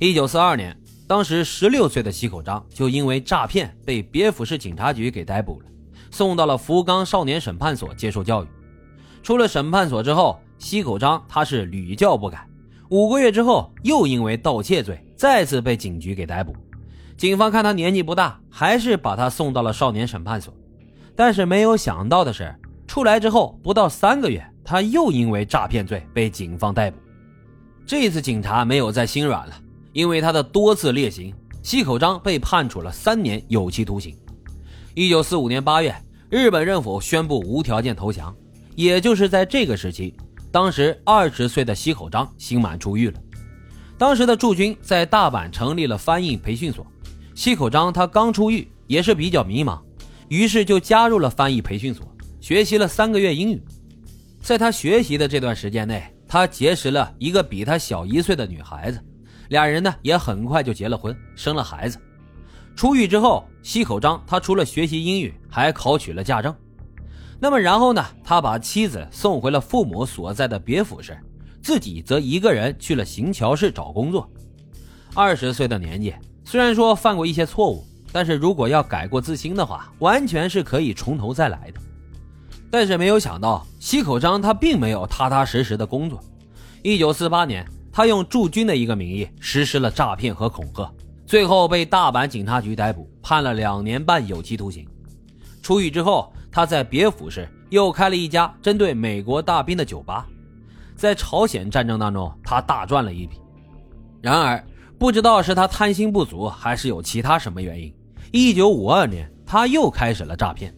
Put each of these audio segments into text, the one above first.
一九四二年，当时十六岁的西口章就因为诈骗被别府市警察局给逮捕了，送到了福冈少年审判所接受教育。出了审判所之后，西口章他是屡教不改。五个月之后，又因为盗窃罪再次被警局给逮捕。警方看他年纪不大，还是把他送到了少年审判所。但是没有想到的是，出来之后不到三个月，他又因为诈骗罪被警方逮捕。这次警察没有再心软了，因为他的多次劣行，西口章被判处了三年有期徒刑。一九四五年八月，日本政府宣布无条件投降。也就是在这个时期，当时二十岁的西口章刑满出狱了。当时的驻军在大阪成立了翻译培训所。西口章他刚出狱，也是比较迷茫，于是就加入了翻译培训所，学习了三个月英语。在他学习的这段时间内，他结识了一个比他小一岁的女孩子，俩人呢也很快就结了婚，生了孩子。出狱之后，西口章他除了学习英语，还考取了驾照。那么然后呢，他把妻子送回了父母所在的别府市，自己则一个人去了行桥市找工作。二十岁的年纪。虽然说犯过一些错误，但是如果要改过自新的话，完全是可以从头再来的。但是没有想到，西口章他并没有踏踏实实的工作。一九四八年，他用驻军的一个名义实施了诈骗和恐吓，最后被大阪警察局逮捕，判了两年半有期徒刑。出狱之后，他在别府市又开了一家针对美国大兵的酒吧，在朝鲜战争当中，他大赚了一笔。然而，不知道是他贪心不足，还是有其他什么原因。一九五二年，他又开始了诈骗。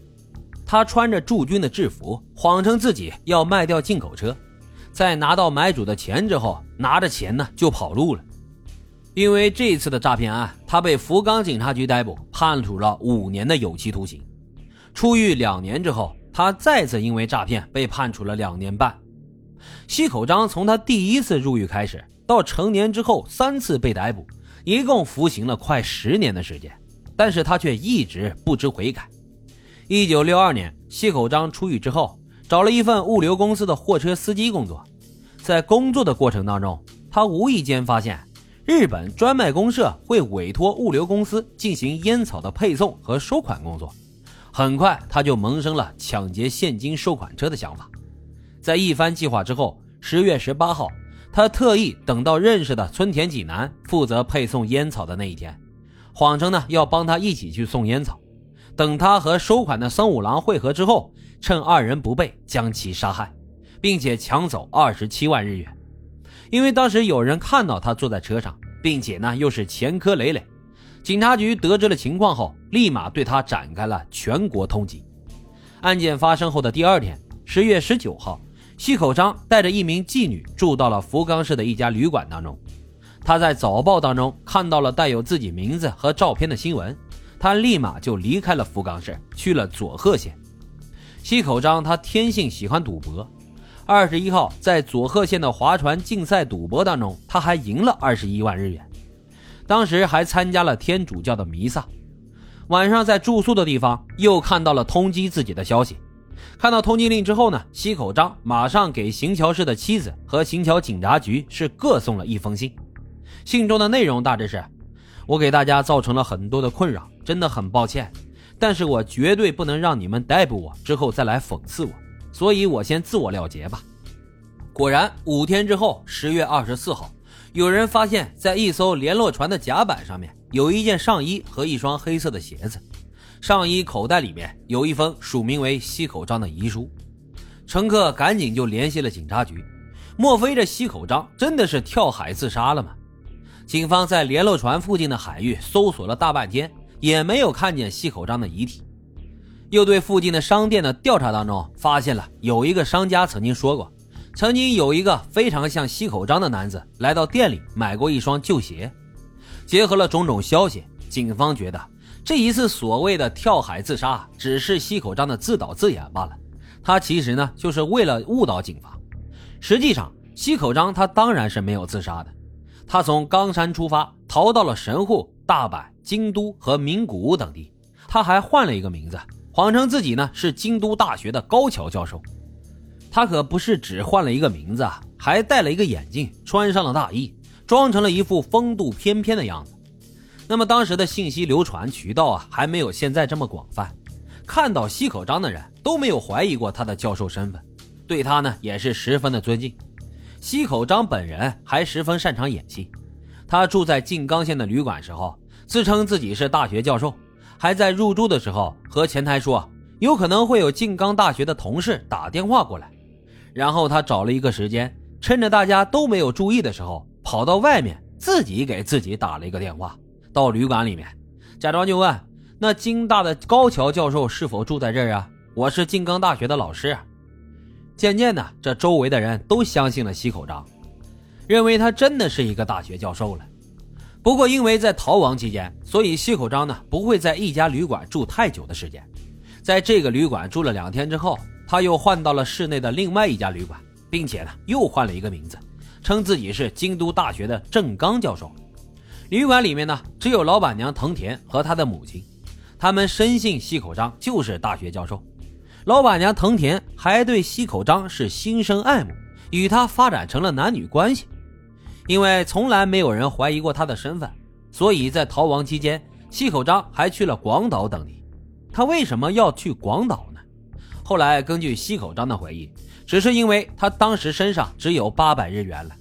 他穿着驻军的制服，谎称自己要卖掉进口车，在拿到买主的钱之后，拿着钱呢就跑路了。因为这次的诈骗案，他被福冈警察局逮捕，判处了五年的有期徒刑。出狱两年之后，他再次因为诈骗被判处了两年半。西口章从他第一次入狱开始。到成年之后，三次被逮捕，一共服刑了快十年的时间，但是他却一直不知悔改。一九六二年，西口章出狱之后，找了一份物流公司的货车司机工作。在工作的过程当中，他无意间发现，日本专卖公社会委托物流公司进行烟草的配送和收款工作。很快，他就萌生了抢劫现金收款车的想法。在一番计划之后，十月十八号。他特意等到认识的村田济南负责配送烟草的那一天，谎称呢要帮他一起去送烟草。等他和收款的僧五郎会合之后，趁二人不备将其杀害，并且抢走二十七万日元。因为当时有人看到他坐在车上，并且呢又是前科累累，警察局得知了情况后，立马对他展开了全国通缉。案件发生后的第二天，十月十九号。西口章带着一名妓女住到了福冈市的一家旅馆当中。他在早报当中看到了带有自己名字和照片的新闻，他立马就离开了福冈市，去了佐贺县。西口章他天性喜欢赌博，二十一号在佐贺县的划船竞赛赌博当中，他还赢了二十一万日元。当时还参加了天主教的弥撒。晚上在住宿的地方又看到了通缉自己的消息。看到通缉令之后呢，西口章马上给行桥市的妻子和行桥警察局是各送了一封信。信中的内容大致是：我给大家造成了很多的困扰，真的很抱歉，但是我绝对不能让你们逮捕我之后再来讽刺我，所以我先自我了结吧。果然，五天之后，十月二十四号，有人发现，在一艘联络船的甲板上面有一件上衣和一双黑色的鞋子。上衣口袋里面有一封署名为西口章的遗书，乘客赶紧就联系了警察局。莫非这西口章真的是跳海自杀了吗？警方在联络船附近的海域搜索了大半天，也没有看见西口章的遗体。又对附近的商店的调查当中，发现了有一个商家曾经说过，曾经有一个非常像西口章的男子来到店里买过一双旧鞋。结合了种种消息，警方觉得。这一次所谓的跳海自杀，只是西口章的自导自演罢了。他其实呢，就是为了误导警方。实际上，西口章他当然是没有自杀的。他从冈山出发，逃到了神户、大阪、京都和名古屋等地。他还换了一个名字，谎称自己呢是京都大学的高桥教授。他可不是只换了一个名字啊，还戴了一个眼镜，穿上了大衣，装成了一副风度翩翩的样子。那么当时的信息流传渠道啊，还没有现在这么广泛，看到西口章的人都没有怀疑过他的教授身份，对他呢也是十分的尊敬。西口章本人还十分擅长演戏，他住在静冈县的旅馆时候，自称自己是大学教授，还在入住的时候和前台说，有可能会有静冈大学的同事打电话过来，然后他找了一个时间，趁着大家都没有注意的时候，跑到外面自己给自己打了一个电话。到旅馆里面，假装就问那京大的高桥教授是否住在这儿啊？我是静冈大学的老师。渐渐的，这周围的人都相信了西口章，认为他真的是一个大学教授了。不过，因为在逃亡期间，所以西口章呢不会在一家旅馆住太久的时间。在这个旅馆住了两天之后，他又换到了市内的另外一家旅馆，并且呢又换了一个名字，称自己是京都大学的正刚教授。旅馆里面呢，只有老板娘藤田和他的母亲，他们深信西口章就是大学教授。老板娘藤田还对西口章是心生爱慕，与他发展成了男女关系。因为从来没有人怀疑过他的身份，所以在逃亡期间，西口章还去了广岛等地。他为什么要去广岛呢？后来根据西口章的回忆，只是因为他当时身上只有八百日元了。